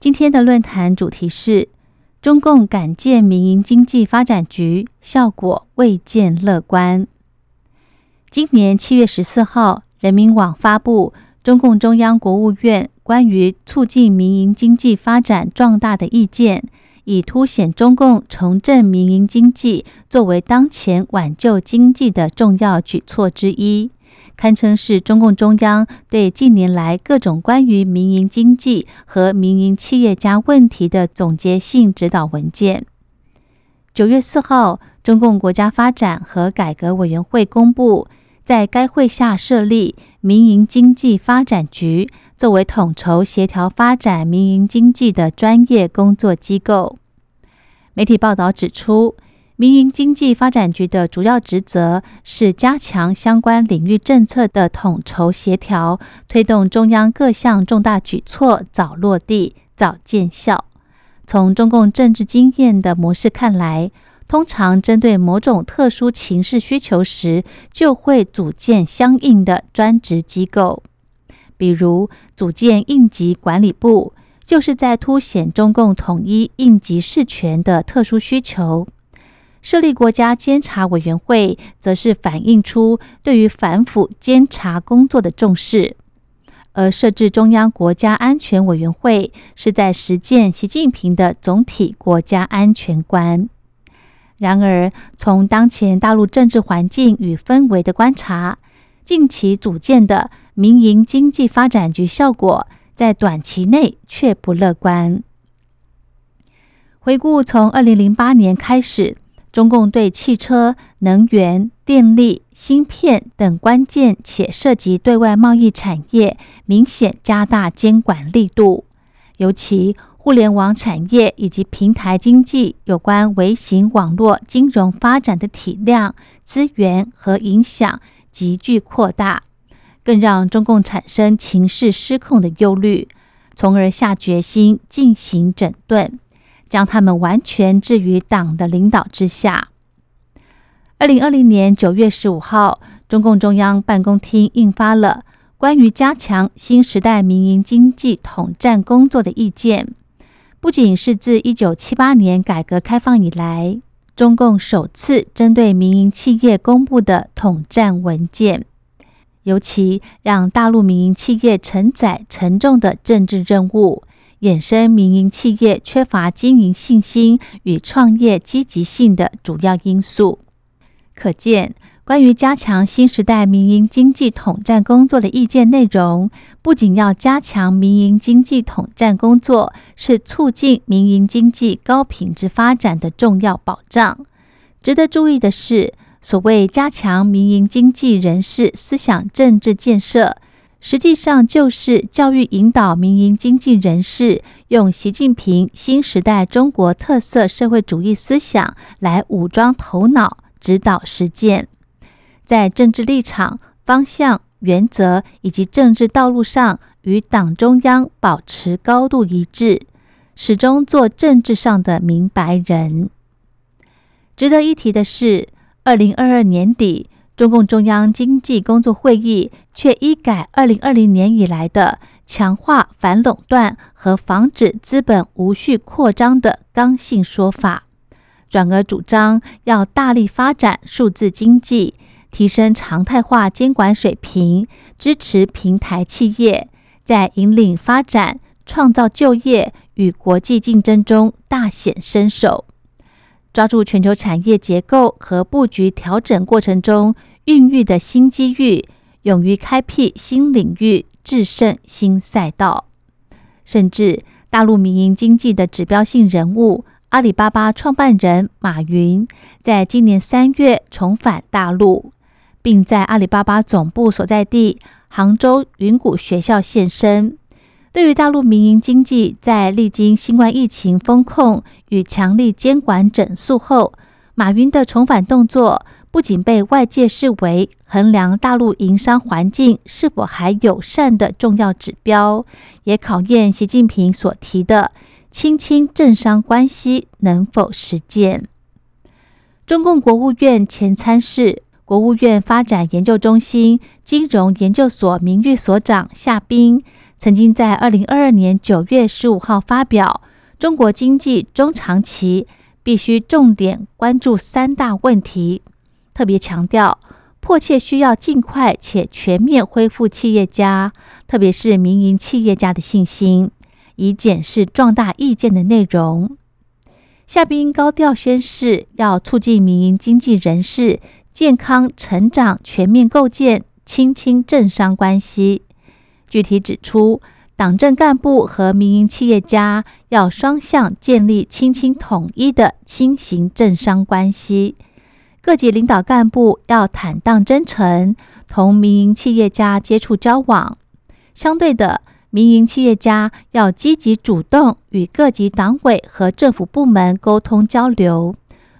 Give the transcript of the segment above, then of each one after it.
今天的论坛主题是中共敢建民营经济发展局，效果未见乐观。今年七月十四号，人民网发布中共中央、国务院关于促进民营经济发展壮大的意见，以凸显中共重振民营经济作为当前挽救经济的重要举措之一。堪称是中共中央对近年来各种关于民营经济和民营企业家问题的总结性指导文件。九月四号，中共国家发展和改革委员会公布，在该会下设立民营经济发展局，作为统筹协调发展民营经济的专业工作机构。媒体报道指出。民营经济发展局的主要职责是加强相关领域政策的统筹协调，推动中央各项重大举措早落地、早见效。从中共政治经验的模式看来，通常针对某种特殊情势需求时，就会组建相应的专职机构，比如组建应急管理部，就是在凸显中共统一应急事权的特殊需求。设立国家监察委员会，则是反映出对于反腐监察工作的重视；而设置中央国家安全委员会，是在实践习近平的总体国家安全观。然而，从当前大陆政治环境与氛围的观察，近期组建的民营经济发展局效果，在短期内却不乐观。回顾从二零零八年开始。中共对汽车、能源、电力、芯片等关键且涉及对外贸易产业，明显加大监管力度。尤其互联网产业以及平台经济有关微型网络金融发展的体量、资源和影响急剧扩大，更让中共产生情势失控的忧虑，从而下决心进行整顿。将他们完全置于党的领导之下。二零二零年九月十五号，中共中央办公厅印发了关于加强新时代民营经济统战工作的意见，不仅是自一九七八年改革开放以来，中共首次针对民营企业公布的统战文件，尤其让大陆民营企业承载沉重的政治任务。衍生民营企业缺乏经营信心与创业积极性的主要因素。可见，关于加强新时代民营经济统战工作的意见内容，不仅要加强民营经济统战工作，是促进民营经济高品质发展的重要保障。值得注意的是，所谓加强民营经济人士思想政治建设。实际上就是教育引导民营经济人士，用习近平新时代中国特色社会主义思想来武装头脑，指导实践，在政治立场、方向、原则以及政治道路上与党中央保持高度一致，始终做政治上的明白人。值得一提的是，二零二二年底。中共中央经济工作会议却一改二零二零年以来的强化反垄断和防止资本无序扩张的刚性说法，转而主张要大力发展数字经济，提升常态化监管水平，支持平台企业在引领发展、创造就业与国际竞争中大显身手。抓住全球产业结构和布局调整过程中孕育的新机遇，勇于开辟新领域、制胜新赛道。甚至大陆民营经济的指标性人物阿里巴巴创办人马云，在今年三月重返大陆，并在阿里巴巴总部所在地杭州云谷学校现身，对于大陆民营经济，在历经新冠疫情风控与强力监管整肃后，马云的重返动作，不仅被外界视为衡量大陆营商环境是否还友善的重要指标，也考验习近平所提的“亲亲政商关系”能否实践。中共国务院前参事、国务院发展研究中心金融研究所名誉所长夏斌。曾经在二零二二年九月十五号发表《中国经济中长期必须重点关注三大问题》，特别强调迫切需要尽快且全面恢复企业家，特别是民营企业家的信心，以检视壮大意见的内容。夏斌高调宣示，要促进民营经济人士健康成长，全面构建亲亲政商关系。具体指出，党政干部和民营企业家要双向建立亲清统一的亲行政商关系。各级领导干部要坦荡真诚，同民营企业家接触交往。相对的，民营企业家要积极主动与各级党委和政府部门沟通交流，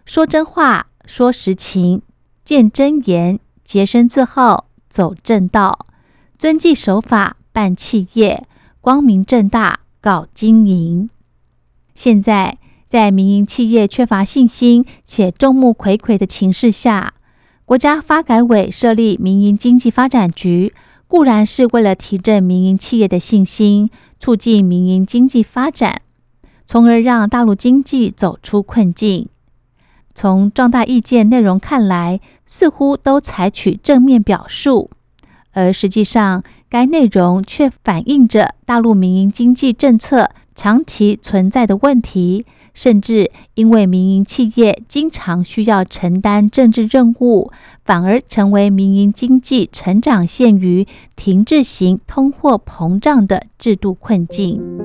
说真话，说实情，见真言，洁身自好，走正道，遵纪守法。办企业，光明正大搞经营。现在在民营企业缺乏信心且众目睽睽的情势下，国家发改委设立民营经济发展局，固然是为了提振民营企业的信心，促进民营经济发展，从而让大陆经济走出困境。从壮大意见内容看来，似乎都采取正面表述。而实际上，该内容却反映着大陆民营经济政策长期存在的问题，甚至因为民营企业经常需要承担政治任务，反而成为民营经济成长陷于停滞型通货膨胀的制度困境。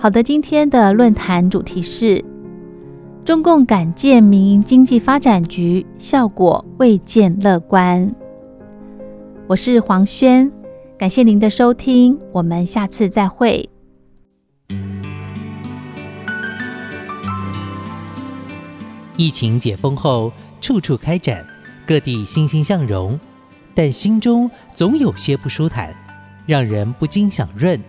好的，今天的论坛主题是中共敢建民营经济发展局，效果未见乐观。我是黄轩，感谢您的收听，我们下次再会。疫情解封后，处处开展，各地欣欣向荣，但心中总有些不舒坦，让人不禁想润。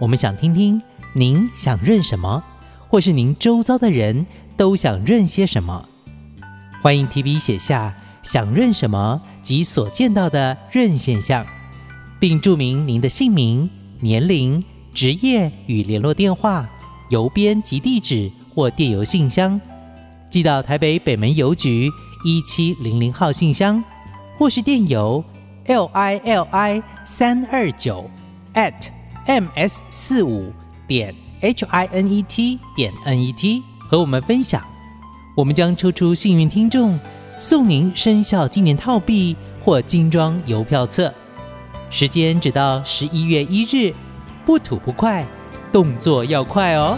我们想听听。您想认什么，或是您周遭的人都想认些什么？欢迎提笔写下想认什么及所见到的认现象，并注明您的姓名、年龄、职业与联络电话、邮编及地址或电邮信箱，寄到台北北门邮局一七零零号信箱，或是电邮 l i l i 三二九 at m s 四五。点 h i n e t 点 n e t 和我们分享，我们将抽出幸运听众，送您生肖纪念套币或精装邮票册。时间只到十一月一日，不吐不快，动作要快哦。